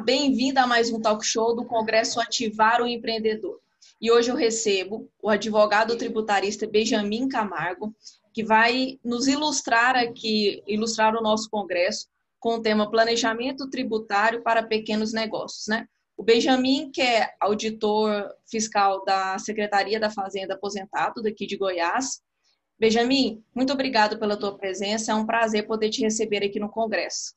bem-vinda a mais um talk show do Congresso Ativar o Empreendedor. E hoje eu recebo o advogado tributarista Benjamin Camargo, que vai nos ilustrar aqui, ilustrar o nosso congresso com o tema Planejamento Tributário para Pequenos Negócios, né? O Benjamin, que é auditor fiscal da Secretaria da Fazenda aposentado daqui de Goiás. Benjamin, muito obrigado pela tua presença, é um prazer poder te receber aqui no congresso.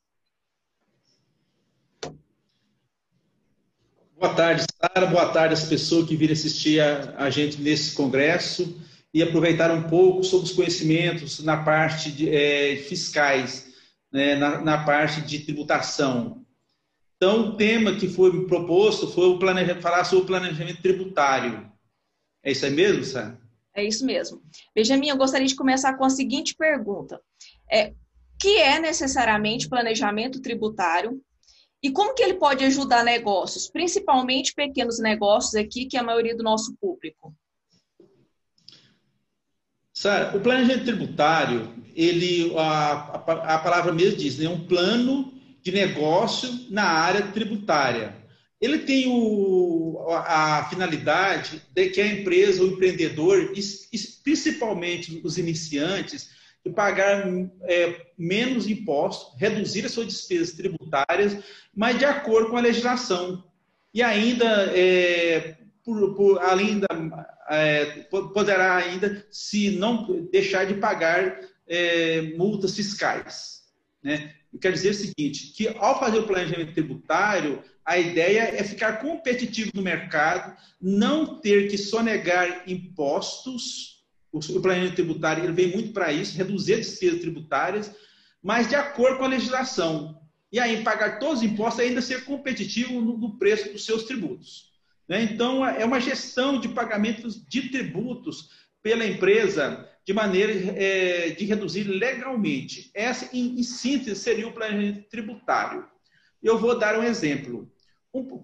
Boa tarde, Sara. Boa tarde às pessoas que viram assistir a, a, gente nesse congresso e aproveitar um pouco sobre os conhecimentos na parte de, é, fiscais, né, na, na, parte de tributação. Então, o tema que foi proposto foi o falar sobre o planejamento tributário. É isso aí mesmo, Sara? É isso mesmo. Benjamin, eu gostaria de começar com a seguinte pergunta. É, que é necessariamente planejamento tributário e como que ele pode ajudar negócios, principalmente pequenos negócios aqui, que é a maioria do nosso público? Sara, o planejamento tributário, ele, a, a, a palavra mesmo diz, é um plano de negócio na área tributária. Ele tem o, a, a finalidade de que a empresa, o empreendedor, principalmente os iniciantes, de pagar é, menos impostos, reduzir as suas despesas tributárias, mas de acordo com a legislação. E ainda, é, por, por, além da, é, poderá ainda, se não deixar de pagar é, multas fiscais. Né? Quer dizer o seguinte, que ao fazer o planejamento tributário, a ideia é ficar competitivo no mercado, não ter que sonegar impostos o planejamento tributário ele vem muito para isso, reduzir as despesas tributárias, mas de acordo com a legislação. E aí, pagar todos os impostos ainda ser competitivo no, preço dos seus tributos. Né? Então, é uma gestão de pagamentos de tributos pela empresa de maneira é, de reduzir legalmente. Essa, em, síntese, seria o planejamento tributário. Eu vou dar um exemplo.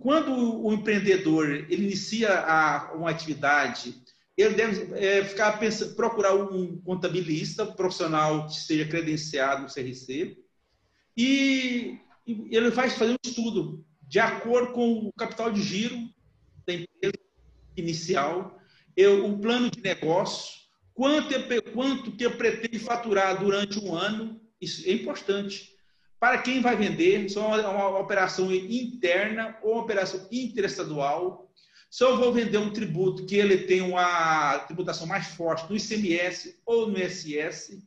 Quando o empreendedor inicia uma atividade ele deve é, ficar pensando, procurar um contabilista profissional que seja credenciado no CRC e, e ele vai fazer um estudo de acordo com o capital de giro da empresa inicial, eu, o plano de negócio, quanto, quanto que eu pretendo faturar durante um ano, isso é importante. Para quem vai vender, se é uma, uma operação interna ou uma operação interestadual, se eu vou vender um tributo que ele tem uma tributação mais forte no ICMS ou no ISS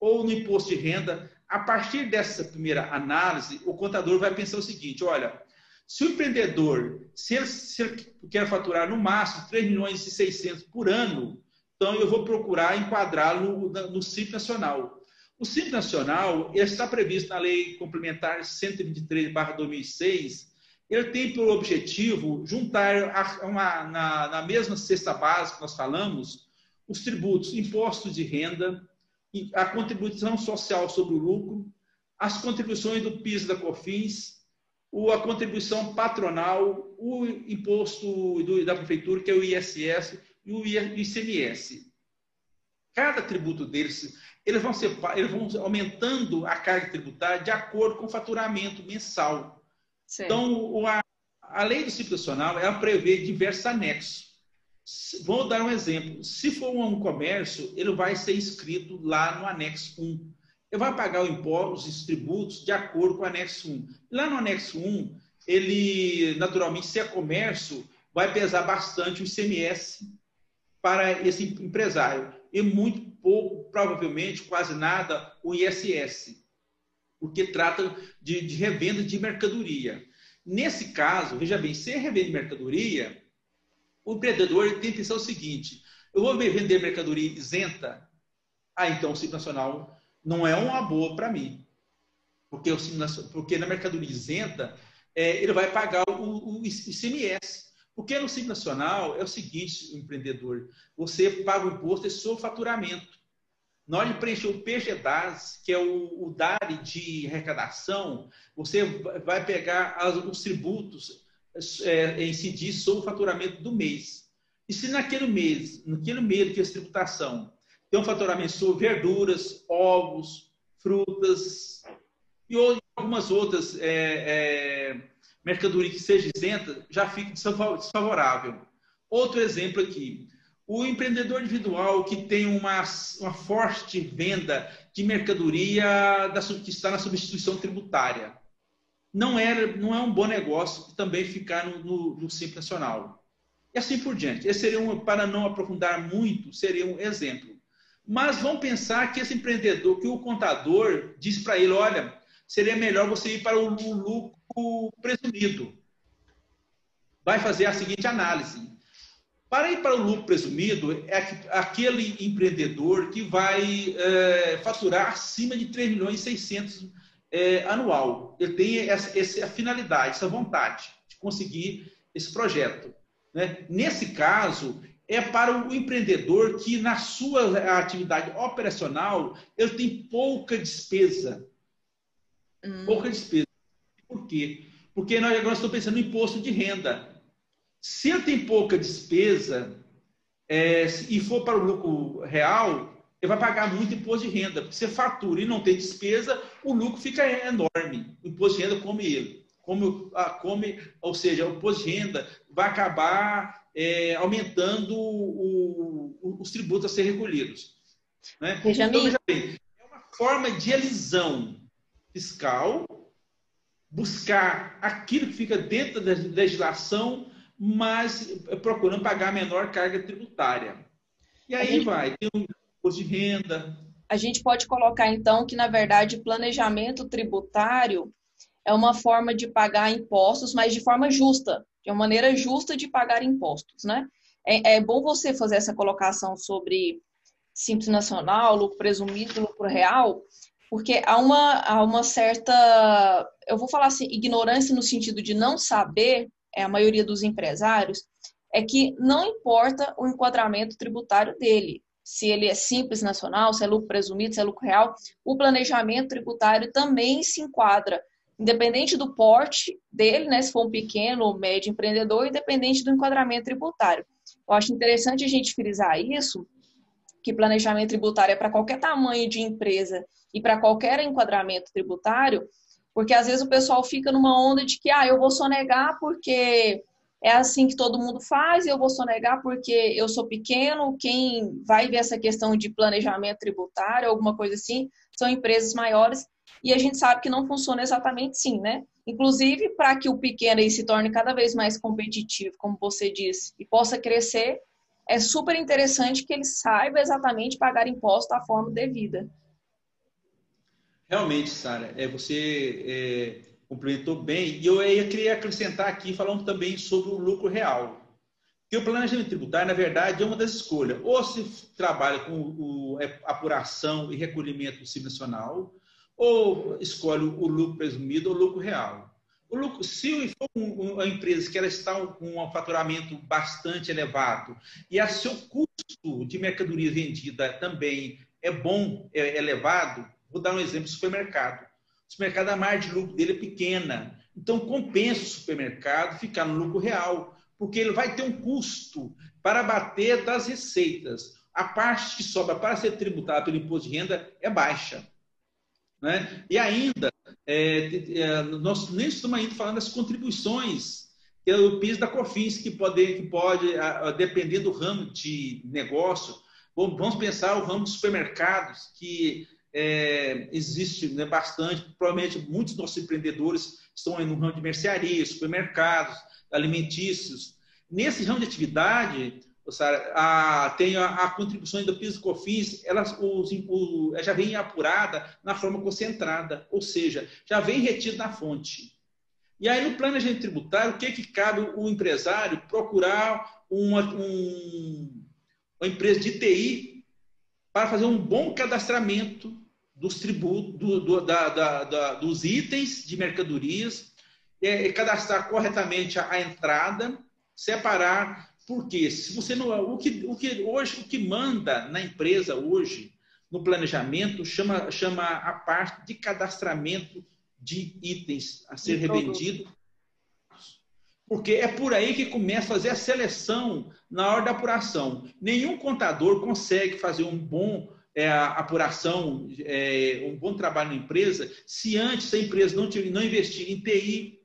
ou no imposto de renda, a partir dessa primeira análise, o contador vai pensar o seguinte: olha, se o empreendedor, se ele, se ele quer faturar no máximo 3 milhões e 600 por ano, então eu vou procurar enquadrá-lo no, no Nacional. O Simples Nacional está previsto na Lei Complementar 123/2006 ele tem por objetivo juntar uma, na, na mesma cesta básica que nós falamos, os tributos, impostos de renda, a contribuição social sobre o lucro, as contribuições do PIS da COFINS, a contribuição patronal, o imposto do, da prefeitura, que é o ISS, e o ICMS. Cada tributo deles, eles vão, ser, eles vão aumentando a carga tributária de acordo com o faturamento mensal. Então, a, a lei do Simples Nacional ela prevê diversos anexos. Vou dar um exemplo. Se for um comércio, ele vai ser inscrito lá no anexo 1. Ele vai pagar o imposto, os tributos, de acordo com o anexo 1. Lá no anexo 1, ele, naturalmente, se é comércio, vai pesar bastante o ICMS para esse empresário. E muito pouco, provavelmente, quase nada, o ISS porque trata de, de revenda de mercadoria. Nesse caso, veja bem, se é revenda de mercadoria, o empreendedor tem que pensar o seguinte: eu vou vender mercadoria isenta, ah, então o Simples Nacional não é uma boa para mim. Porque, o porque na mercadoria isenta, é, ele vai pagar o, o ICMS. Porque no Simples Nacional é o seguinte, o empreendedor, você paga o imposto sobre o faturamento. Na hora de preencher o PGDAS, que é o, o DARI de arrecadação, você vai pegar as, os tributos é, incidir sobre o faturamento do mês. E se naquele mês, naquele mês que é tributação, tem um faturamento sobre verduras, ovos, frutas e algumas outras é, é, mercadoria que seja isenta, já fica desfavorável. Outro exemplo aqui. O empreendedor individual que tem uma, uma forte venda de mercadoria da, que está na substituição tributária. Não é, não é um bom negócio também ficar no, no, no Simples Nacional. E assim por diante. Esse seria um, para não aprofundar muito, seria um exemplo. Mas vamos pensar que esse empreendedor, que o contador diz para ele, olha, seria melhor você ir para o lucro presumido. Vai fazer a seguinte análise. Para ir para o lucro presumido, é aquele empreendedor que vai é, faturar acima de 3 milhões e 600 é, anual. Ele tem essa, essa finalidade, essa vontade de conseguir esse projeto. Né? Nesse caso, é para o empreendedor que, na sua atividade operacional, ele tem pouca despesa. Hum. Pouca despesa. Por quê? Porque nós agora estamos pensando no imposto de renda. Se ele tem pouca despesa é, e for para o lucro real, ele vai pagar muito imposto de renda. Porque você fatura e não tem despesa, o lucro fica enorme. O imposto de renda come ele. Come, come, ou seja, o imposto de renda vai acabar é, aumentando o, o, os tributos a ser recolhidos. Né? Então, veja bem, é uma forma de elisão fiscal, buscar aquilo que fica dentro da legislação mas procurando pagar a menor carga tributária. E aí gente... vai, tem o imposto de renda. A gente pode colocar, então, que, na verdade, planejamento tributário é uma forma de pagar impostos, mas de forma justa, de uma maneira justa de pagar impostos, né? É, é bom você fazer essa colocação sobre simples nacional, lucro presumido, lucro real, porque há uma, há uma certa, eu vou falar assim, ignorância no sentido de não saber é a maioria dos empresários, é que não importa o enquadramento tributário dele, se ele é simples nacional, se é lucro presumido, se é lucro real, o planejamento tributário também se enquadra, independente do porte dele, né, se for um pequeno ou médio empreendedor, independente do enquadramento tributário. Eu acho interessante a gente frisar isso, que planejamento tributário é para qualquer tamanho de empresa e para qualquer enquadramento tributário, porque às vezes o pessoal fica numa onda de que, ah, eu vou sonegar porque é assim que todo mundo faz, eu vou sonegar porque eu sou pequeno. Quem vai ver essa questão de planejamento tributário, alguma coisa assim, são empresas maiores. E a gente sabe que não funciona exatamente assim, né? Inclusive, para que o pequeno aí se torne cada vez mais competitivo, como você disse, e possa crescer, é super interessante que ele saiba exatamente pagar imposto da forma devida. Realmente, Sara, é, você é, complementou bem. E eu ia queria acrescentar aqui, falando também sobre o lucro real. Que o planejamento tributário, na verdade, é uma das escolhas. Ou se trabalha com o, é, apuração e recolhimento do Nacional, ou escolhe o lucro presumido ou lucro real. O lucro, se for uma empresa que ela está com um faturamento bastante elevado e a seu custo de mercadoria vendida também é bom, é elevado, Vou dar um exemplo: supermercado. O supermercado, a margem de lucro dele é pequena. Então, compensa o supermercado ficar no lucro real, porque ele vai ter um custo para bater das receitas. A parte que sobra para ser tributada pelo imposto de renda é baixa. Né? E ainda, é, é, nós nem estamos ainda falando das contribuições, que é o PIS da COFINS, que pode, que pode depender do ramo de negócio. Vamos pensar o ramo dos supermercados, que é, existe né, bastante, provavelmente muitos dos nossos empreendedores estão no ramo de mercearia, supermercados, alimentícios. Nesse ramo de atividade, a, tem a, a contribuição do PIS e COFINS, elas os, o, já vem apurada na forma concentrada, ou seja, já vem retido na fonte. E aí, no planejamento tributário, o que, que cabe o empresário procurar uma, um, uma empresa de TI para fazer um bom cadastramento dos tributos, do, do, da, da, da, dos itens de mercadorias, é, cadastrar corretamente a, a, entrada, separar, porque se você não o que, o que hoje o que manda na empresa hoje no planejamento chama chama a parte de cadastramento de itens a ser revendido, porque é por aí que começa a fazer a seleção na hora da apuração. Nenhum contador consegue fazer um bom é, a apuração, é, um bom trabalho na empresa, se antes a empresa não, não investir em TI,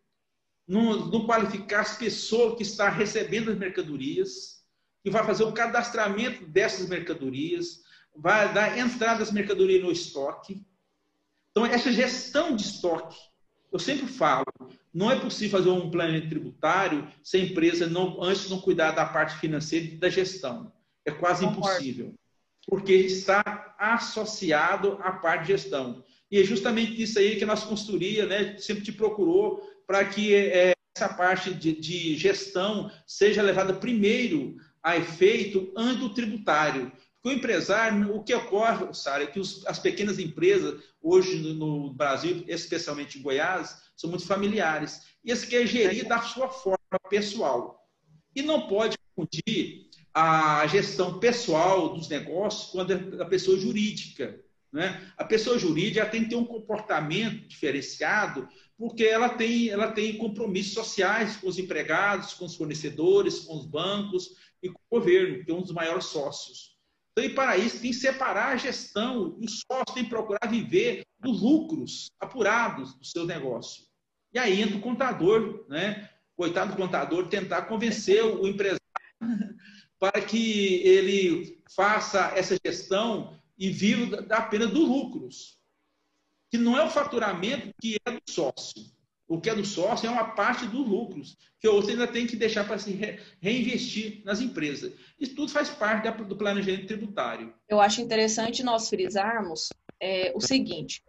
não, não qualificar as pessoas que estão recebendo as mercadorias, que vai fazer o cadastramento dessas mercadorias, vai dar entrada das mercadorias no estoque. Então, essa gestão de estoque, eu sempre falo, não é possível fazer um planejamento tributário se a empresa não, antes não cuidar da parte financeira e da gestão. É quase Concordo. impossível, porque está associado à parte de gestão. E é justamente isso aí que nossa consultoria né, sempre te procurou para que é, essa parte de, de, gestão seja levada primeiro a efeito antes do tributário. Porque o empresário, o que ocorre, Sara, é que os, as pequenas empresas, hoje no, no, Brasil, especialmente em Goiás, são muito familiares. E esse quer gerir da sua forma pessoal. E não pode confundir a gestão pessoal dos negócios com a pessoa jurídica. Né? A pessoa jurídica tem que ter um comportamento diferenciado, porque ela tem, ela tem compromissos sociais com os empregados, com os fornecedores, com os bancos e com o governo, que é um dos maiores sócios. Então, e para isso, tem que separar a gestão, o sócio tem que procurar viver dos lucros apurados do seu negócio. E aí entra o contador, né? coitado do contador, tentar convencer o empresário para que ele faça essa gestão e viva apenas dos lucros. Que não é o faturamento que é do sócio. O que é do sócio é uma parte dos lucros, que você ainda tem que deixar para se reinvestir nas empresas. Isso tudo faz parte do planejamento tributário. Eu acho interessante nós frisarmos é, o seguinte: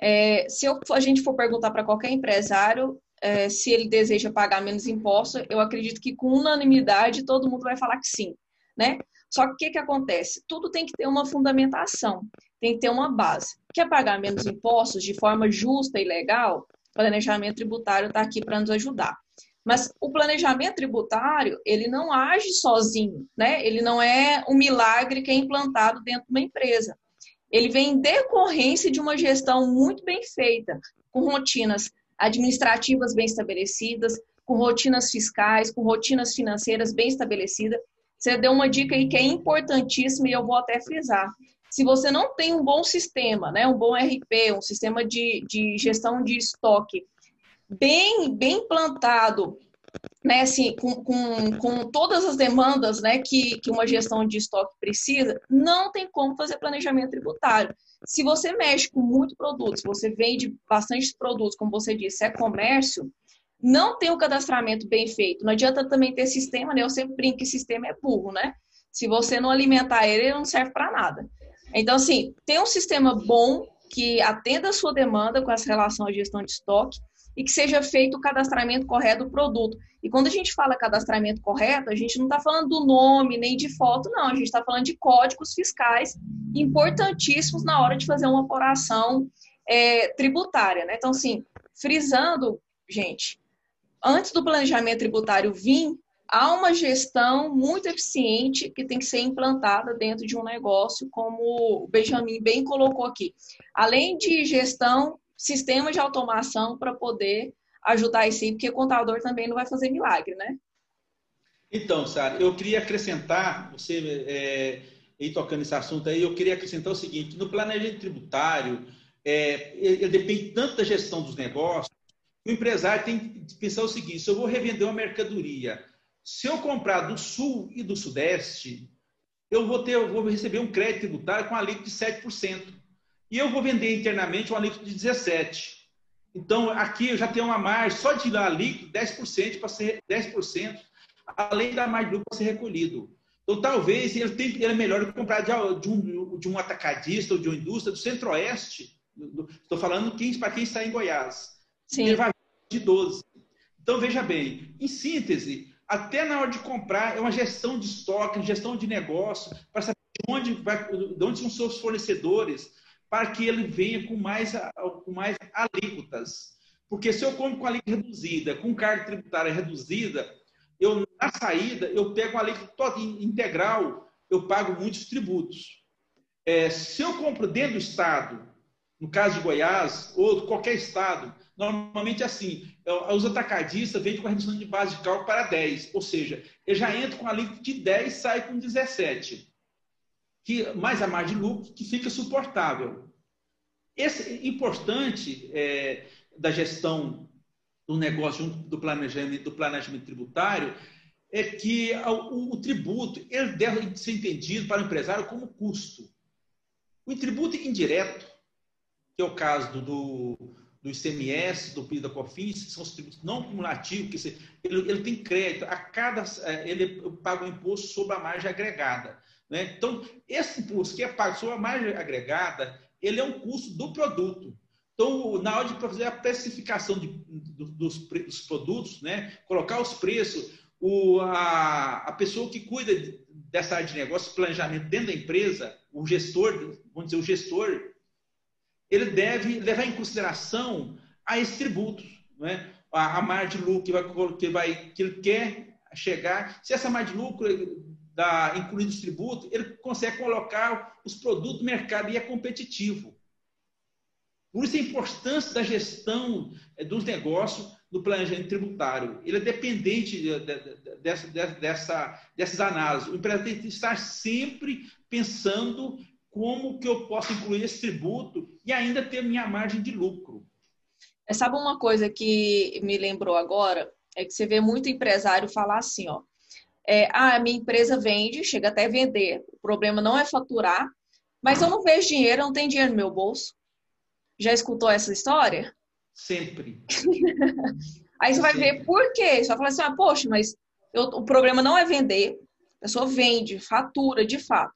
é, se eu, a gente for perguntar para qualquer empresário é, se ele deseja pagar menos impostos, eu acredito que com unanimidade todo mundo vai falar que sim, né? Só que o que, que acontece? Tudo tem que ter uma fundamentação, tem que ter uma base. Quer pagar menos impostos de forma justa e legal? O planejamento tributário está aqui para nos ajudar. Mas o planejamento tributário, ele não age sozinho, né? Ele não é um milagre que é implantado dentro de uma empresa. Ele vem em decorrência de uma gestão muito bem feita, com rotinas administrativas bem estabelecidas, com rotinas fiscais, com rotinas financeiras bem estabelecidas. Você deu uma dica aí que é importantíssima e eu vou até frisar. Se você não tem um bom sistema, né, um bom RP, um sistema de, de gestão de estoque bem, bem implantado, né, assim, com, com, com todas as demandas né, que, que uma gestão de estoque precisa, não tem como fazer planejamento tributário. Se você mexe com muito produto, se você vende bastante produtos, como você disse, é comércio, não tem o cadastramento bem feito. Não adianta também ter sistema, né? Eu sempre brinco que sistema é burro, né? Se você não alimentar ele, ele não serve para nada. Então, assim, tem um sistema bom que atenda a sua demanda com essa relação à gestão de estoque e que seja feito o cadastramento correto do produto. E quando a gente fala cadastramento correto, a gente não está falando do nome nem de foto, não. A gente está falando de códigos fiscais importantíssimos na hora de fazer uma operação é, tributária. Né? Então, assim, frisando, gente, antes do planejamento tributário vir, há uma gestão muito eficiente que tem que ser implantada dentro de um negócio, como o Benjamin bem colocou aqui. Além de gestão, sistemas de automação para poder ajudar aí, porque contador também não vai fazer milagre, né? Então, Sara, eu queria acrescentar, você é, aí tocando esse assunto aí, eu queria acrescentar o seguinte: no planejamento tributário, é, ele depende tanto da gestão dos negócios, o empresário tem que pensar o seguinte: se eu vou revender uma mercadoria, se eu comprar do sul e do sudeste, eu vou ter, eu vou receber um crédito tributário com alíquota de 7%. E eu vou vender internamente um alíquota de 17%. Então, aqui eu já tenho uma margem, só de alíquota, 10% para ser 10%, além da margem lucro para ser recolhido. Então, talvez ele, tem, ele é melhor comprar de, de, um, de um atacadista ou de uma indústria do centro-oeste. Estou falando quem, para quem está em Goiás. Sim. Ele vai de 12. Então, veja bem, em síntese, até na hora de comprar, é uma gestão de estoque, gestão de negócio, para saber de onde, vai, de onde são seus fornecedores, para que ele venha com mais, com mais alíquotas. Porque se eu compro com alíquota reduzida, com carga tributária reduzida, eu na saída eu pego a alíquota integral, eu pago muitos tributos. É, se eu compro dentro do Estado, no caso de Goiás, ou qualquer Estado, Normalmente é assim, é, os atacadistas vendem com a redução de base de cálculo para 10, ou seja, ele já entra com a líquida de 10 e sai com 17, que, mais a margem de lucro, que fica suportável. Esse importante é, da gestão do negócio, do planejamento, do planejamento tributário, é que o, o, tributo ele deve ser entendido para o empresário como custo. O tributo indireto, que é o caso do, do, do ICMS, do PIS da COFINS, são os tributos não cumulativos, que ele, ele, tem crédito, a cada, é, ele paga o imposto sobre a margem agregada. Né? Então, esse imposto que é pago sobre a margem agregada, ele é um custo do produto. Então, na hora de fazer a precificação de, dos, dos, produtos, né, colocar os preços, o, a, a pessoa que cuida dessa área de negócio, planejamento dentro da empresa, o gestor, vamos dizer, o gestor, ele deve levar em consideração a esses tributos, né? a, a margem de lucro que, vai, que, vai, que ele quer chegar. Se essa margem de lucro da, incluindo os tributos, ele consegue colocar os produtos no mercado e é competitivo. Por isso a importância da gestão eh, dos negócios do planejamento tributário. Ele é dependente dessa, dessa, dessas análises. O empresário tem que estar sempre pensando como que eu posso incluir esse tributo e ainda ter minha margem de lucro. É, sabe uma coisa que me lembrou agora? É que você vê muito empresário falar assim, ó. É, ah, a minha empresa vende, chega até vender. O problema não é faturar, mas eu não vejo dinheiro, eu não tenho dinheiro no meu bolso. Já escutou essa história? Sempre. Aí você vai ver por quê. Você vai falar assim, ah, poxa, mas eu, o problema não é vender. A pessoa vende, fatura, de fato.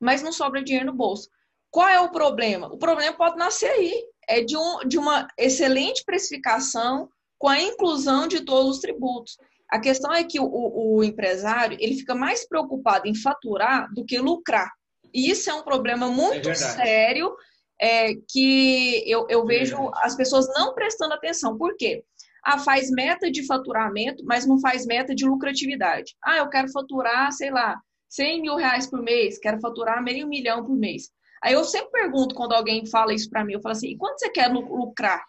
Mas não sobra dinheiro no bolso. Qual é o problema? O problema pode nascer aí. É de, um, de uma excelente precificação com a inclusão de todos os tributos. A questão é que o, o, empresário ele fica mais preocupado em faturar do que lucrar. E isso é um problema muito é sério é, que eu, eu vejo as pessoas não prestando atenção. Por quê? Ah, faz meta de faturamento, mas não faz meta de lucratividade. Ah, eu quero faturar, sei lá, 100 mil reais por mês, quero faturar meio milhão por mês. Aí eu sempre pergunto quando alguém fala isso para mim, eu falo assim, e quanto você quer lucrar?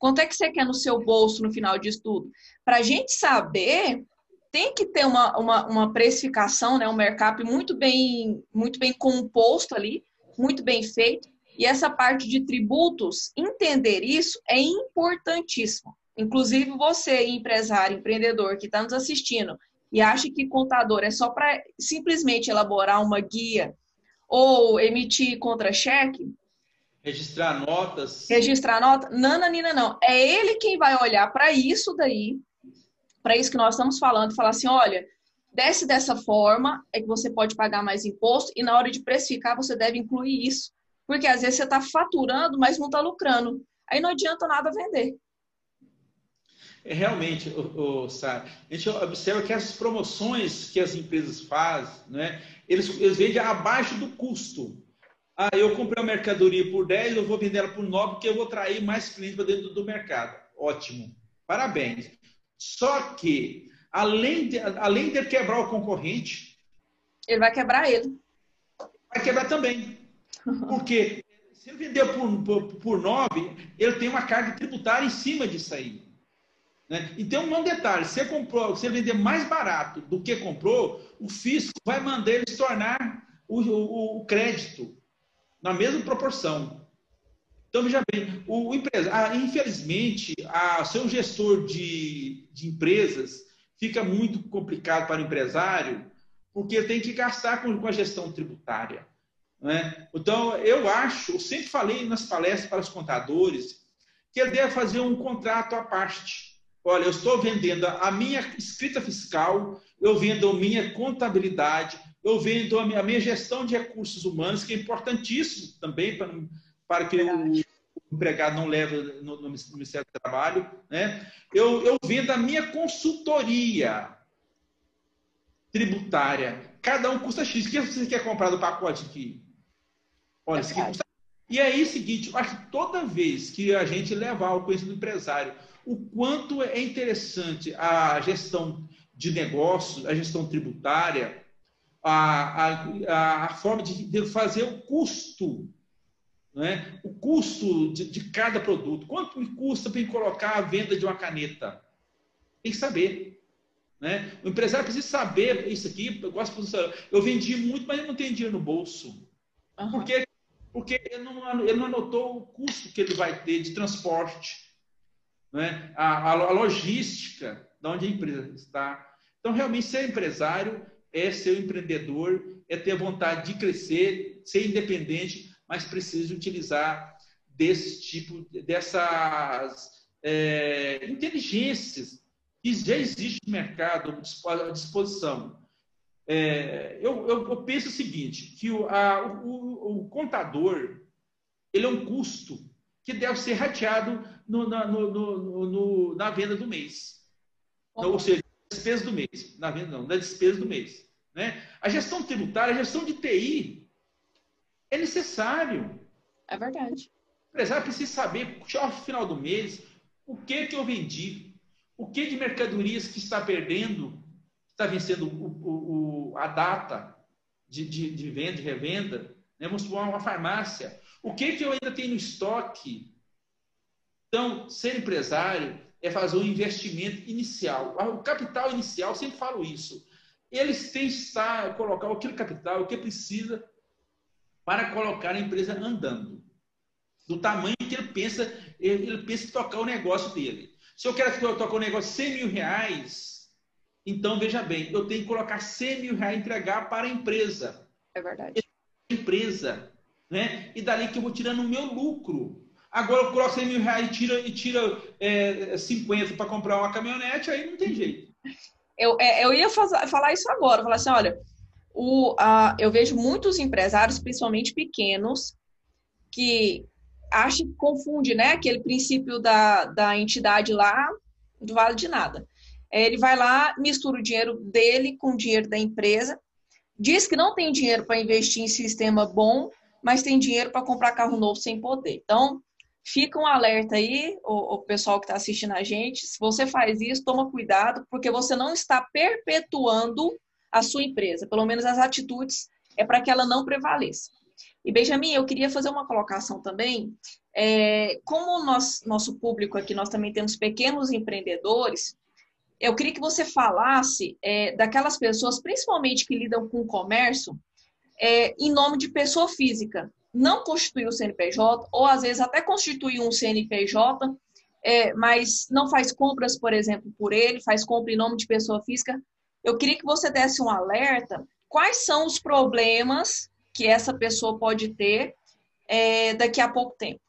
Quanto é que você quer no seu bolso no final disso tudo? Para a gente saber, tem que ter uma, uma, uma precificação, né, um mercado muito bem, muito bem composto ali, muito bem feito, e essa parte de tributos, entender isso é importantíssimo. Inclusive, você, empresário, empreendedor que está nos assistindo e acha que contador é só para simplesmente elaborar uma guia ou emitir contra-cheque. Registrar notas. Registrar nota. Nananina, não. É ele quem vai olhar para isso daí, para isso que nós estamos falando, falar assim: olha, desce dessa forma, é que você pode pagar mais imposto, e na hora de precificar, você deve incluir isso. Porque às vezes você está faturando, mas não está lucrando. Aí não adianta nada vender. É, realmente, o, o, a gente observa que as promoções que as empresas fazem, né, eles, eles vendem abaixo do custo. Ah, eu comprei a mercadoria por 10, eu vou vender ela por 9, porque eu vou trair mais clientes para dentro do mercado. Ótimo. Parabéns. Só que, além de, além de quebrar o concorrente. Ele vai quebrar ele. Vai quebrar também. Porque se ele vender por, por, por 9, ele tem uma carga tributária em cima disso aí. Né? Então, um detalhe: se ele, comprou, se vender mais barato do que comprou, o fisco vai mandar ele se tornar o, o, o crédito na mesma proporção. Então, veja bem, o, empresa, ah, infelizmente, a, ser um gestor de, de empresas fica muito complicado para o empresário, porque tem que gastar com, com a gestão tributária. Né? Então, eu acho, eu sempre falei nas palestras para os contadores, que ele deve fazer um contrato à parte. Olha, eu estou vendendo a minha escrita fiscal, eu vendo a minha contabilidade, eu vendo a minha, a minha gestão de recursos humanos, que é importantíssimo também para, para que o, empregado não leve no, no, Ministério do Trabalho. Né? Eu, eu vendo a minha consultoria tributária. Cada um custa X. O que você quer comprar do pacote aqui? Olha, isso aqui custa... E aí, é o seguinte, eu acho que toda vez que a gente levar o conhecimento do empresário o quanto é interessante a gestão de negócios, a gestão tributária, a, a, a forma de, de, fazer o custo, né? o custo de, de cada produto. Quanto me custa para colocar a venda de uma caneta? Tem que saber. Né? O empresário precisa saber isso aqui. Eu gosto de eu vendi muito, mas eu não tenho dinheiro no bolso. Uhum. Por quê? Porque ele não, ele não anotou o custo que ele vai ter de transporte. né? a, a, logística de onde a empresa está. Então, realmente, ser empresário é ser um empreendedor, é ter vontade de crescer, ser independente, mas precisa utilizar desse tipo, dessas é, inteligências que já existe no mercado à disposição. É, eu, eu, eu, penso o seguinte, que o, a, o, o, contador ele é um custo que deve ser rateado no, na, no, no, na venda do mês. Ou seja, despesa do mês. Na venda não, na despesa do mês. Né? A gestão tributária, a gestão de TI é necessário. É verdade. O empresário precisa saber, ao final do mês, o que que eu vendi, o que de mercadorias que está perdendo, está vencendo o, o, a data de, de, de, venda, de revenda. Né? Vamos supor uma farmácia. O que que eu ainda tenho no estoque? Então, ser empresário é fazer um investimento inicial. O capital inicial, sempre falo isso. Eles têm que estar, colocar aquele capital, o que precisa para colocar a empresa andando do tamanho que ele pensa, ele, pensa em tocar o negócio dele. Se eu quero tocar um negócio de 100 mil reais, então veja bem, eu tenho que colocar 100 mil reais entregar para a empresa. É verdade. Empresa. Né? E dali que eu vou tirando o meu lucro. Agora eu coloco 100 mil reais e tira, e tira é, 50 para comprar uma caminhonete, aí não tem jeito. Eu, é, eu ia falar isso agora, falar assim, olha, o, a, eu vejo muitos empresários, principalmente pequenos, que acha que confunde, né? Aquele princípio da, da entidade lá, não vale de nada. É, ele vai lá, mistura o dinheiro dele com o dinheiro da empresa, diz que não tem dinheiro para investir em sistema bom, mas tem dinheiro para comprar carro novo sem poder. Então, fica um alerta aí, o, o pessoal que está assistindo a gente. Se você faz isso, toma cuidado, porque você não está perpetuando a sua empresa. Pelo menos as atitudes é para que ela não prevaleça. E Benjamin, eu queria fazer uma colocação também. É, como nós, nosso público aqui, nós também temos pequenos empreendedores, eu queria que você falasse é, daquelas pessoas, principalmente que lidam com o comércio, é, em nome de pessoa física. Não constitui o CNPJ, ou às vezes até constitui um CNPJ, é, mas não faz compras, por exemplo, por ele, faz compra em nome de pessoa física. Eu queria que você desse um alerta. Quais são os problemas que essa pessoa pode ter é, daqui a pouco tempo.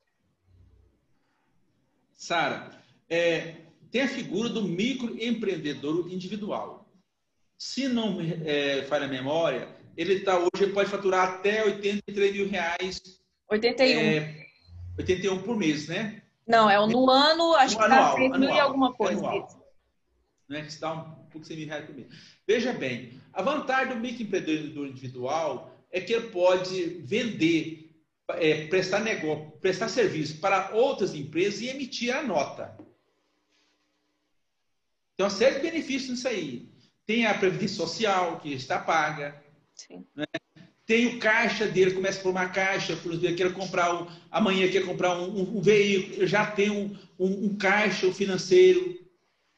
Sara, é, tem a figura do microempreendedor individual. Se não é, falha a memória, ele está hoje ele pode faturar até 83 mil reais. 81. É, 81 por mês, né? Não, é no ano, acho no que dá 6 mil e alguma coisa. Anual, né? Que está um pouco 100 mil reais por mês. Veja bem, a vantagem do microempreendedor individual é que ele pode vender, é, prestar negócio, prestar serviço para outras empresas e emitir a nota. Tem uma série de benefícios nisso aí. Tem a previdência social, que está paga. Né? Tem o caixa dele, começa por uma caixa, por exemplo, quer comprar um, amanhã quer comprar um, um, um veículo, já tem um, um, caixa financeiro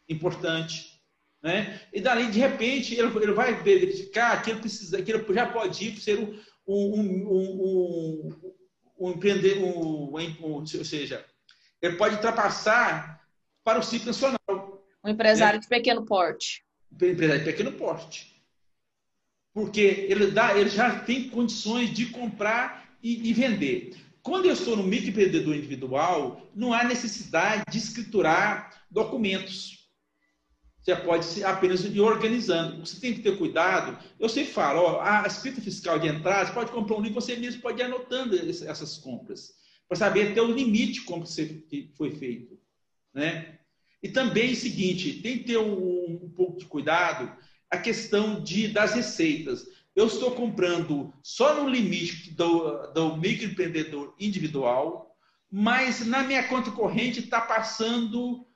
importante. Né? E dali, de repente, ele, ele vai verificar que ele, precisa, que ele já pode ir ser um, um, um, empreendedor, um, ou seja, ele pode ultrapassar para o ciclo nacional. Um empresário né? de pequeno porte. Um empresário de pequeno porte. Porque ele, dá, ele já tem condições de comprar e, e vender. Quando eu estou no microempreendedor individual, não há necessidade de escriturar documentos. Você pode apenas ir organizando. Você tem que ter cuidado. Eu sempre falo, ó, a escrita fiscal de entrada, você pode comprar um livro, você mesmo pode ir anotando essas compras, para saber até o limite como que foi feito. Né? E também o seguinte, tem que ter um, um pouco de cuidado a questão de, das receitas. Eu estou comprando só no limite do, do microempreendedor individual, mas na minha conta corrente está passando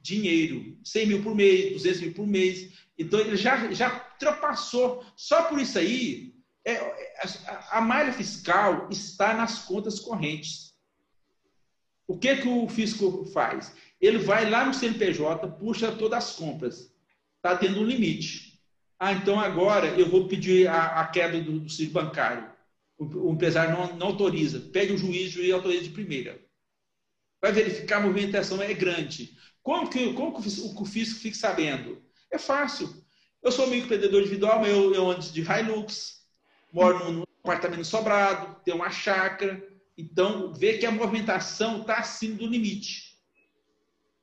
dinheiro, 100 mil por mês, 200 mil por mês. Então, ele já, já ultrapassou. Só por isso aí, é, a, a malha fiscal está nas contas correntes. O que, que o fisco faz? Ele vai lá no CNPJ, puxa todas as compras. Está tendo um limite. Ah, então agora eu vou pedir a, a queda do, do bancário. O, o empresário não, não, autoriza. Pede o juiz, o juiz autoriza de primeira. vai verificar a movimentação é grande. Como que, como que o fisco fica sabendo? É fácil. Eu sou microempreendedor individual, eu, eu ando de Hilux, moro num apartamento sobrado, tenho uma chácara. Então, vê que a movimentação está acima do limite.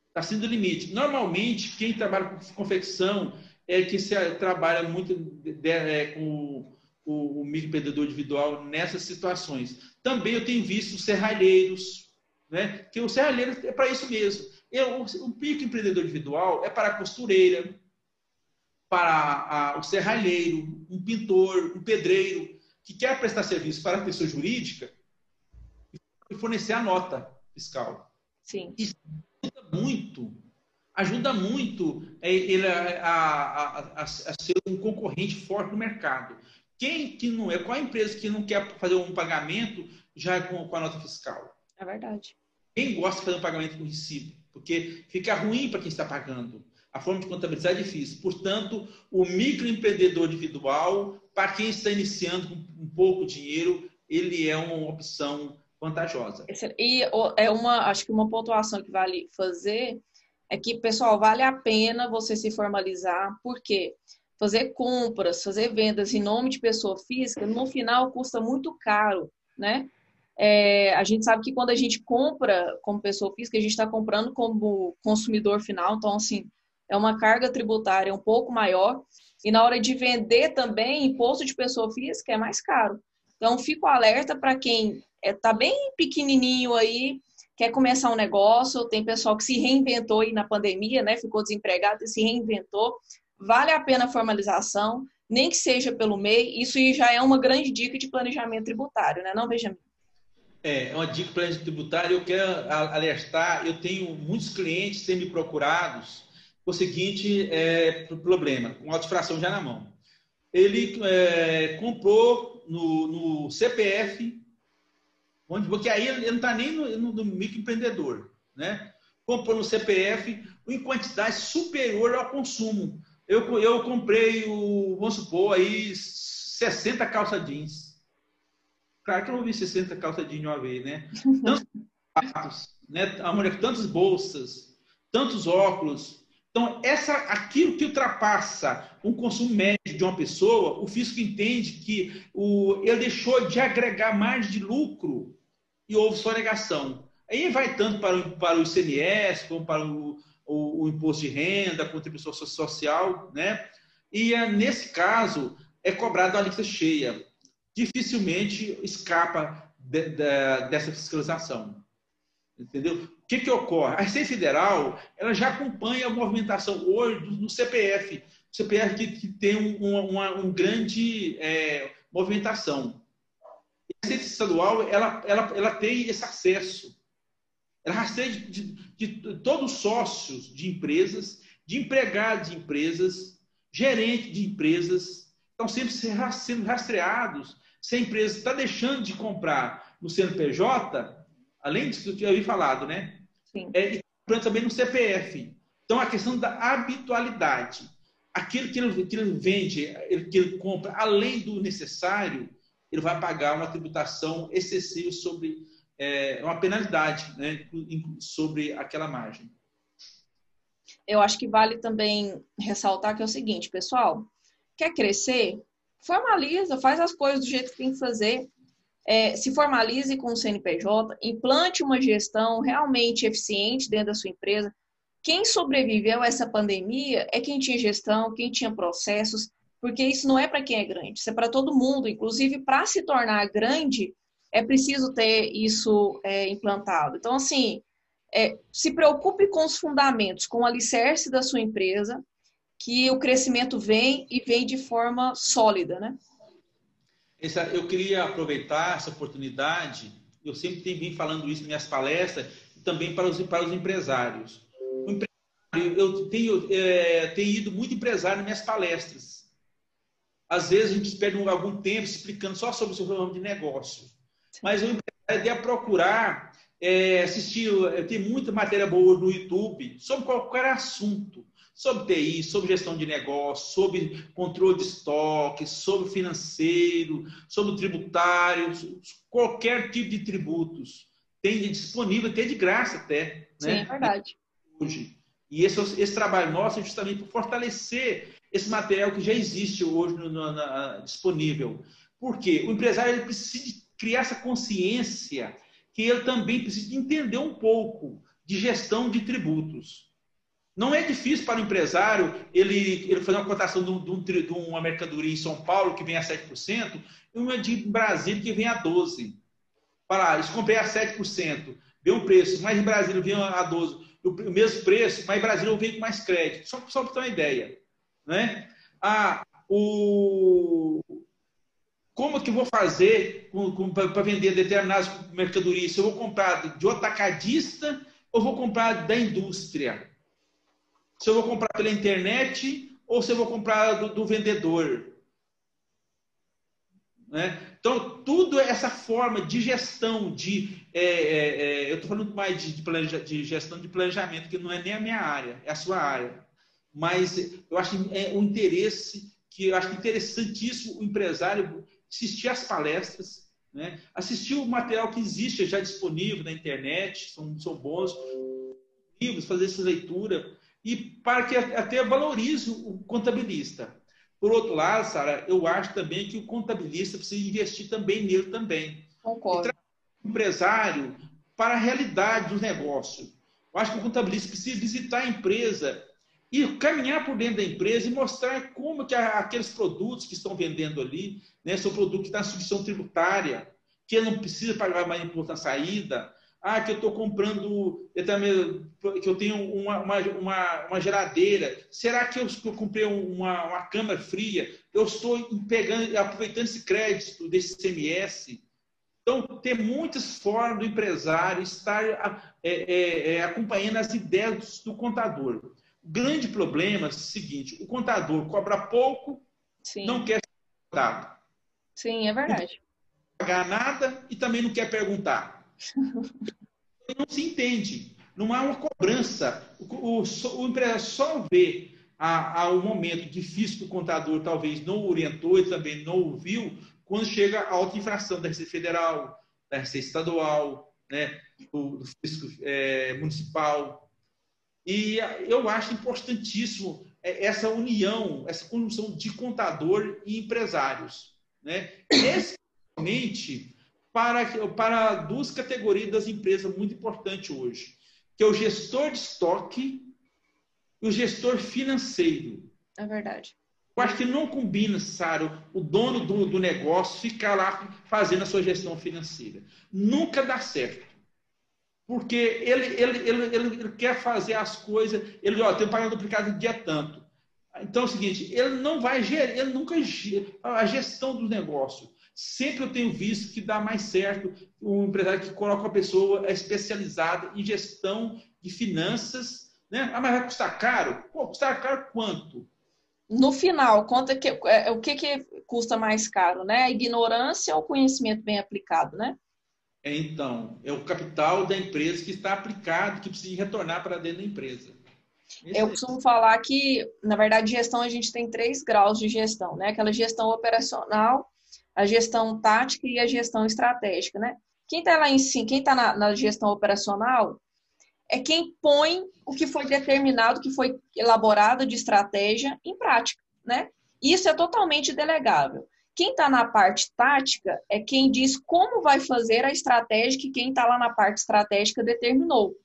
Está acima do limite. Normalmente, quem trabalha com confecção é que se trabalha muito de, é, com o, o microempreendedor individual nessas situações. Também eu tenho visto serralheiros, né? que o serralheiro é para isso mesmo. Eu, o microempreendedor individual é para a costureira, para a, o serralheiro, um pintor, um pedreiro, que quer prestar serviço para a pessoa jurídica e fornecer a nota fiscal. Sim. Isso ajuda muito, ajuda muito ele a, a, a, a, ser um concorrente forte no mercado. Quem que não é? Qual a empresa que não quer fazer um pagamento já com, com a nota fiscal? É verdade. Quem gosta de fazer um pagamento com recibo? Porque fica ruim para quem está pagando. A forma de contabilizar é difícil. Portanto, o microempreendedor individual, para quem está iniciando com um pouco dinheiro, ele é uma opção vantajosa. E é uma, acho que uma pontuação que vale fazer é que, pessoal, vale a pena você se formalizar, porque fazer compras, fazer vendas em nome de pessoa física, no final custa muito caro, né? É, a gente sabe que quando a gente compra como pessoa física, a gente está comprando como consumidor final, então, assim, é uma carga tributária um pouco maior. E na hora de vender também, imposto de pessoa física é mais caro. Então, fico alerta para quem está é, bem pequenininho aí, quer começar um negócio, tem pessoal que se reinventou aí na pandemia, né? Ficou desempregado e se reinventou vale a pena a formalização, nem que seja pelo MEI, isso já é uma grande dica de planejamento tributário, né, não, Benjamin? É, é uma dica de planejamento tributário. Eu quero alertar, eu tenho muitos clientes sendo procurados com o seguinte é, problema, com autofração já na mão. Ele é, comprou no, no, CPF, onde, porque aí ele não está nem no, no, no microempreendedor, né? Comprou no CPF em quantidade superior ao consumo. Eu, eu comprei o, vamos supor, aí 60 calça jeans. Claro que eu não vi 60 calça jeans de uma vez, né? Tantos sapatos, né? A mulher tantas bolsas, tantos óculos. Então, essa, aquilo que ultrapassa um consumo médio de uma pessoa, o fisco entende que o, ele deixou de agregar mais de lucro e houve só negação. Aí vai tanto para o, para o ICMS, como para o, o, o imposto de renda, contribuição social, né? E é, nesse caso é cobrado a alíquota cheia. Dificilmente escapa de, de, dessa fiscalização. Entendeu? O que, que ocorre? A Receita Federal ela já acompanha a movimentação hoje do CPF. O CPF que, que tem um, uma um grande é, movimentação. A Receita Estadual ela, ela, ela tem esse acesso. Ela rastreia de, de, de, todos os sócios de empresas, de empregados de empresas, gerentes de empresas, estão sempre sendo rastreados. Se a empresa está deixando de comprar no CNPJ, além disso que eu tinha falado, né? Sim. É, e também no CPF. Então, a questão da habitualidade. Aquilo que ele, que ele vende, que ele compra além do necessário, ele vai pagar uma tributação excessiva sobre é, uma penalidade né, sobre aquela margem. Eu acho que vale também ressaltar que é o seguinte, pessoal, quer crescer? Formaliza, faz as coisas do jeito que tem que fazer. É, se formalize com o CNPJ, implante uma gestão realmente eficiente dentro da sua empresa. Quem sobreviveu a essa pandemia é quem tinha gestão, quem tinha processos, porque isso não é para quem é grande, isso é para todo mundo. Inclusive, para se tornar grande, é preciso ter isso é, implantado. Então, assim, é, se preocupe com os fundamentos, com o alicerce da sua empresa, que o crescimento vem e vem de forma sólida, né? Eu queria aproveitar essa oportunidade, eu sempre tenho vindo falando isso em minhas palestras, também para os, para os empresários. Empresário, eu tenho, é, tenho ido muito empresário nas minhas palestras. Às vezes a gente perde algum tempo explicando só sobre o seu ramo de negócio. Mas o empresário deve procurar é, assistir, tem muita matéria boa no YouTube sobre qualquer assunto. Sobre TI, sobre gestão de negócio, sobre controle de estoque, sobre financeiro, sobre tributário, qualquer tipo de tributos. tem disponível até de graça até. Sim, né? é verdade. Hoje. E esse, esse trabalho nosso é justamente para fortalecer esse material que já existe hoje no, no, na, disponível. Por quê? O empresário ele precisa criar essa consciência que ele também precisa entender um pouco de gestão de tributos. Não é difícil para o empresário ele, ele fazer uma cotação de, um, de, uma mercadoria em São Paulo que vem a 7% e uma de Brasília que vem a 12%. Para eles comprei a 7%, vê um preço, mas em Brasília vem a 12%, o mesmo preço, mas em Brasília eu venho com mais crédito. Só, só para ter uma ideia. Né? Ah, o... Como que eu vou fazer para vender determinadas mercadorias? Se eu vou comprar de atacadista ou vou comprar da indústria? Se eu vou comprar pela internet ou se eu vou comprar do, do vendedor? Né? Então, tudo é essa forma de gestão, de. É, é, é, eu estou falando mais de, de, planeja, de, gestão de planejamento, que não é nem a minha área, é a sua área. Mas eu acho que é um interesse que eu acho interessantíssimo o empresário assistir às palestras, né? assistir o material que existe já disponível na internet, são, são bons livros, fazer essa leitura, e para que até valorize o contabilista. Por outro lado, Sara, eu acho também que o contabilista precisa investir também nele também. Concordo. o empresário para a realidade do negócio. Eu acho que o contabilista precisa visitar a empresa e caminhar por dentro da empresa e mostrar como que aqueles produtos que estão vendendo ali, né, são produtos que estão na substituição tributária, que não precisa pagar mais imposto na saída, ah, que eu estou comprando, que eu tenho uma, uma, uma, uma geladeira. Será que eu, que eu comprei uma, uma câmara fria? Eu estou pegando, aproveitando esse crédito desse CMS. Então, tem muitas formas do empresário estar é, é, é, acompanhando as ideias do contador. O grande problema é o seguinte: o contador cobra pouco, Sim. não quer ser contado. Sim, é verdade. Não quer pagar nada e também não quer perguntar. Não se entende. Não há uma cobrança. O, o, o empresário só vê a, a, um momento difícil que o contador talvez não orientou e também não ouviu quando chega a alta infração da Receita Federal, da Receita Estadual, né, do, do fisco é, municipal. E eu acho importantíssimo é, essa união, essa conjunção de contador e empresários. Né? Especialmente para, para duas categorias das empresas muito importantes hoje, que é o gestor de estoque e o gestor financeiro. É verdade. Eu acho que não combina, Saro, o dono do, do negócio ficar lá fazendo a sua gestão financeira. Nunca dá certo. Porque ele, ele, ele, ele, quer fazer as coisas, ele ó, tem um pagamento duplicado de dia tanto. Então é o seguinte, ele não vai gerir, ele nunca a gestão do negócio. Sempre eu tenho visto que dá mais certo um empresário que coloca uma pessoa especializada em gestão de finanças. Né? Ah, mas vai custar caro? Pô, custar caro quanto? No final, conta que, é, o que, que custa mais caro, né? A ignorância ou conhecimento bem aplicado, né? É, então, é o capital da empresa que está aplicado, que precisa retornar para dentro da empresa. Eu costumo é... falar que, na verdade, gestão a gente tem três graus de gestão, né? Aquela gestão operacional, a gestão tática e a gestão estratégica, né? Quem está lá em cima, quem está na, na, gestão operacional é quem põe o que foi determinado, o que foi elaborado de estratégia em prática, né? Isso é totalmente delegável. Quem está na parte tática é quem diz como vai fazer a estratégia que quem está lá na parte estratégica determinou.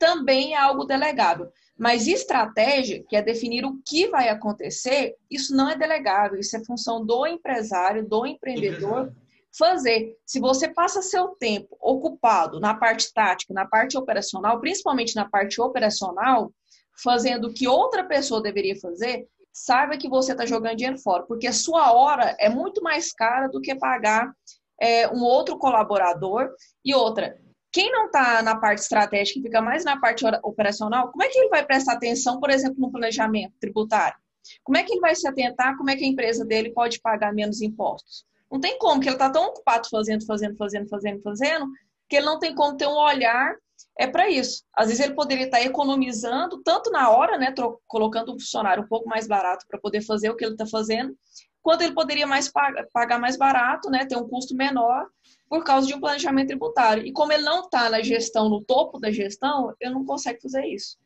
Também é algo delegável. Mas estratégia, que é definir o que vai acontecer, isso não é delegável, isso é função do empresário, do empreendedor fazer. Se você passa seu tempo ocupado na parte tática, na parte operacional, principalmente na parte operacional, fazendo o que outra pessoa deveria fazer, saiba que você está jogando dinheiro fora, porque a sua hora é muito mais cara do que pagar é, um outro colaborador. E outra, quem não está na parte estratégica e fica mais na parte operacional, como é que ele vai prestar atenção, por exemplo, no planejamento tributário? Como é que ele vai se atentar? Como é que a empresa dele pode pagar menos impostos? Não tem como, que ele está tão ocupado fazendo, fazendo, fazendo, fazendo, fazendo, que ele não tem como ter um olhar é para isso. Às vezes ele poderia estar tá economizando tanto na hora, né, colocando um funcionário um pouco mais barato para poder fazer o que ele está fazendo, quanto ele poderia mais pagar mais barato, né, ter um custo menor por causa de um planejamento tributário. E como ele não está na gestão, no topo da gestão, ele não consegue fazer isso.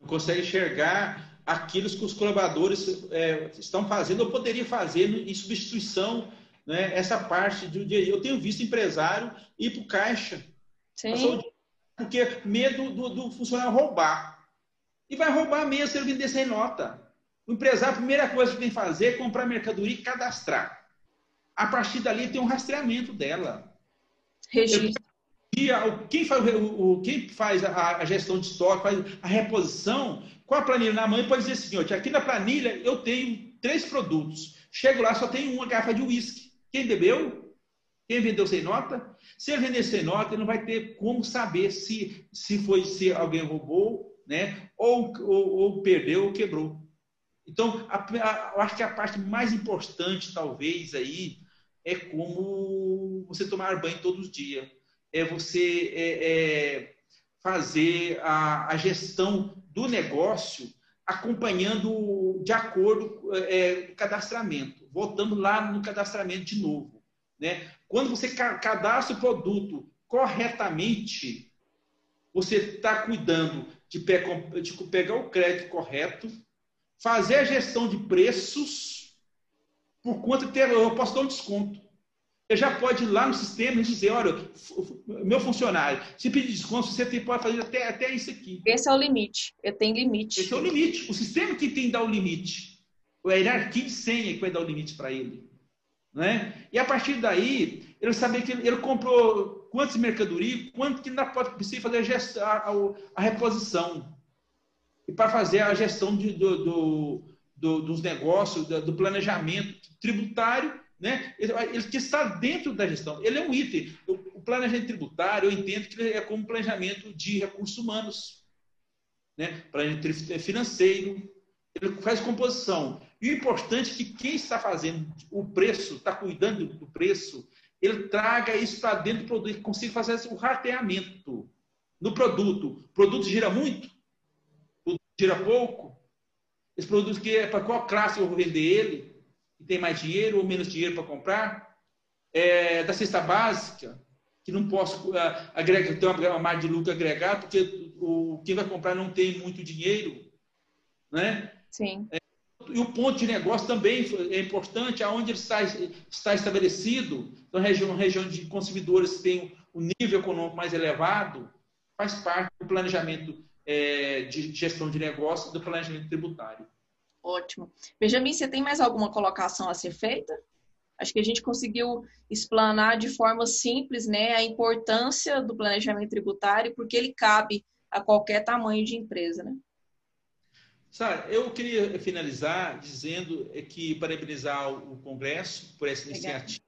Não consegue enxergar aquilo que os colaboradores é, estão fazendo ou poderiam fazer em substituição, né, essa parte do dia. Eu tenho visto empresário ir para o caixa. Sim. Porque medo do, do funcionário roubar. E vai roubar mesmo se ele vender sem nota. O empresário, a primeira coisa que tem que fazer é comprar mercadoria e cadastrar. A partir dali tem um rastreamento dela. Registro. Quem faz, o, quem faz a, gestão de estoque, faz a reposição, com a planilha na mão, pode dizer assim: ó, aqui na planilha eu tenho três produtos. Chego lá, só tem uma garrafa de uísque. Quem bebeu? Quem vendeu sem nota? Se ele vender sem nota, ele não vai ter como saber se, se foi se alguém roubou, né? Ou, ou, ou perdeu ou quebrou. Então, a, a, eu acho que a parte mais importante, talvez, aí, é como você tomar banho todos os dias. É você é, é fazer a, a, gestão do negócio acompanhando de acordo é, o cadastramento. Voltando lá no cadastramento de novo. Né? Quando você cadastra o produto corretamente, você está cuidando de, pegar o crédito correto, fazer a gestão de preços por conta ter, eu posso dar um desconto. Você já pode ir lá no sistema e dizer, olha, meu funcionário, se pedir desconto, você pode fazer até, até isso aqui. Esse é o limite. Eu tenho limite. Esse é o limite. O sistema que tem que dar o limite. A hierarquia de senha que vai dar o limite para ele. Né? E a partir daí, ele saber que ele comprou quantas mercadoria, quanto que ainda pode precisar fazer a, gestão, a, a reposição e para fazer a gestão de, do, do, do, dos negócios, do planejamento tributário, né? Ele, ele, que está dentro da gestão. Ele é um item. O planejamento tributário, eu entendo que é como planejamento de recursos humanos, né? planejamento financeiro, ele faz composição. E o importante é que quem está fazendo o preço, está cuidando do preço, ele traga isso para dentro do produto, consiga fazer o rateamento no produto. O produto gira muito? tira pouco. Esse produto que é para qual classe eu vou vender ele? Que tem mais dinheiro ou menos dinheiro para comprar? É, da cesta básica, que não posso uh, agregar, ter uma, margem de lucro agregada, porque o, quem vai comprar não tem muito dinheiro. Né? Sim. É, e o ponto de negócio também é importante, aonde ele está, está estabelecido. Então, região, região de consumidores que tem um nível econômico mais elevado, faz parte do planejamento é, de gestão de negócio do planejamento tributário. Ótimo. Benjamin, você tem mais alguma colocação a ser feita? Acho que a gente conseguiu explanar de forma simples né, a importância do planejamento tributário, porque ele cabe a qualquer tamanho de empresa. Né? Sara, eu queria finalizar dizendo que parabenizar o Congresso por essa iniciativa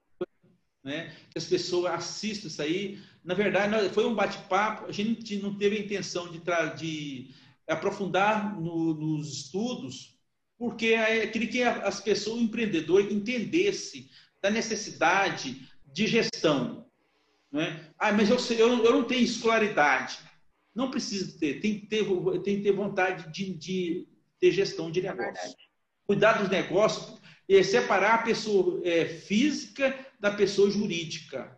né? Que as pessoas assistam isso aí. Na verdade, foi um bate-papo. A gente não teve a intenção de, de aprofundar no, nos estudos, porque é, queria que as pessoas, o empreendedor, entendesse da necessidade de gestão. Né? Ah, mas eu, eu, eu não tenho escolaridade. Não precisa ter, tem que ter, tem que ter vontade de, de ter gestão de negócio. É Cuidar dos negócios, é separar a pessoa é, física da pessoa jurídica.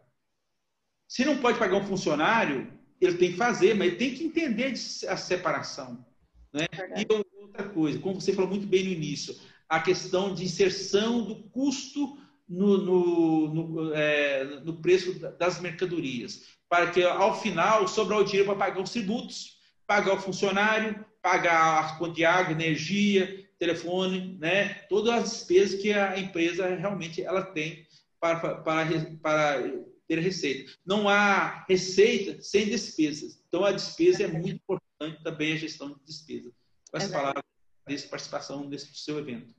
Se não pode pagar um funcionário, ele tem que fazer, mas ele tem que entender a separação. Né? E outra coisa, como você falou muito bem no início, a questão de inserção do custo no, no, no, é, no preço das mercadorias, para que ao final sobrar o dinheiro para pagar os tributos, pagar o funcionário, pagar a conta de água, energia, telefone, né? todas as despesas que a empresa realmente ela tem para, para, para ter receita. Não há receita sem despesas. Então, a despesa é muito importante também, a gestão de despesa. Com essa é palavra, dessa participação nesse seu evento.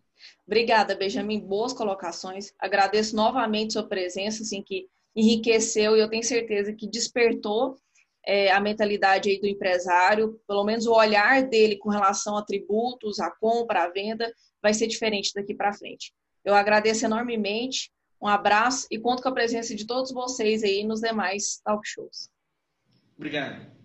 Obrigada, Benjamin. Boas colocações. Agradeço novamente sua presença, assim, que enriqueceu e eu tenho certeza que despertou é, a mentalidade aí do empresário, pelo menos o olhar dele com relação a tributos, a compra, a venda, vai ser diferente daqui para frente. Eu agradeço enormemente um abraço e conto com a presença de todos vocês aí nos demais talk shows. Obrigado.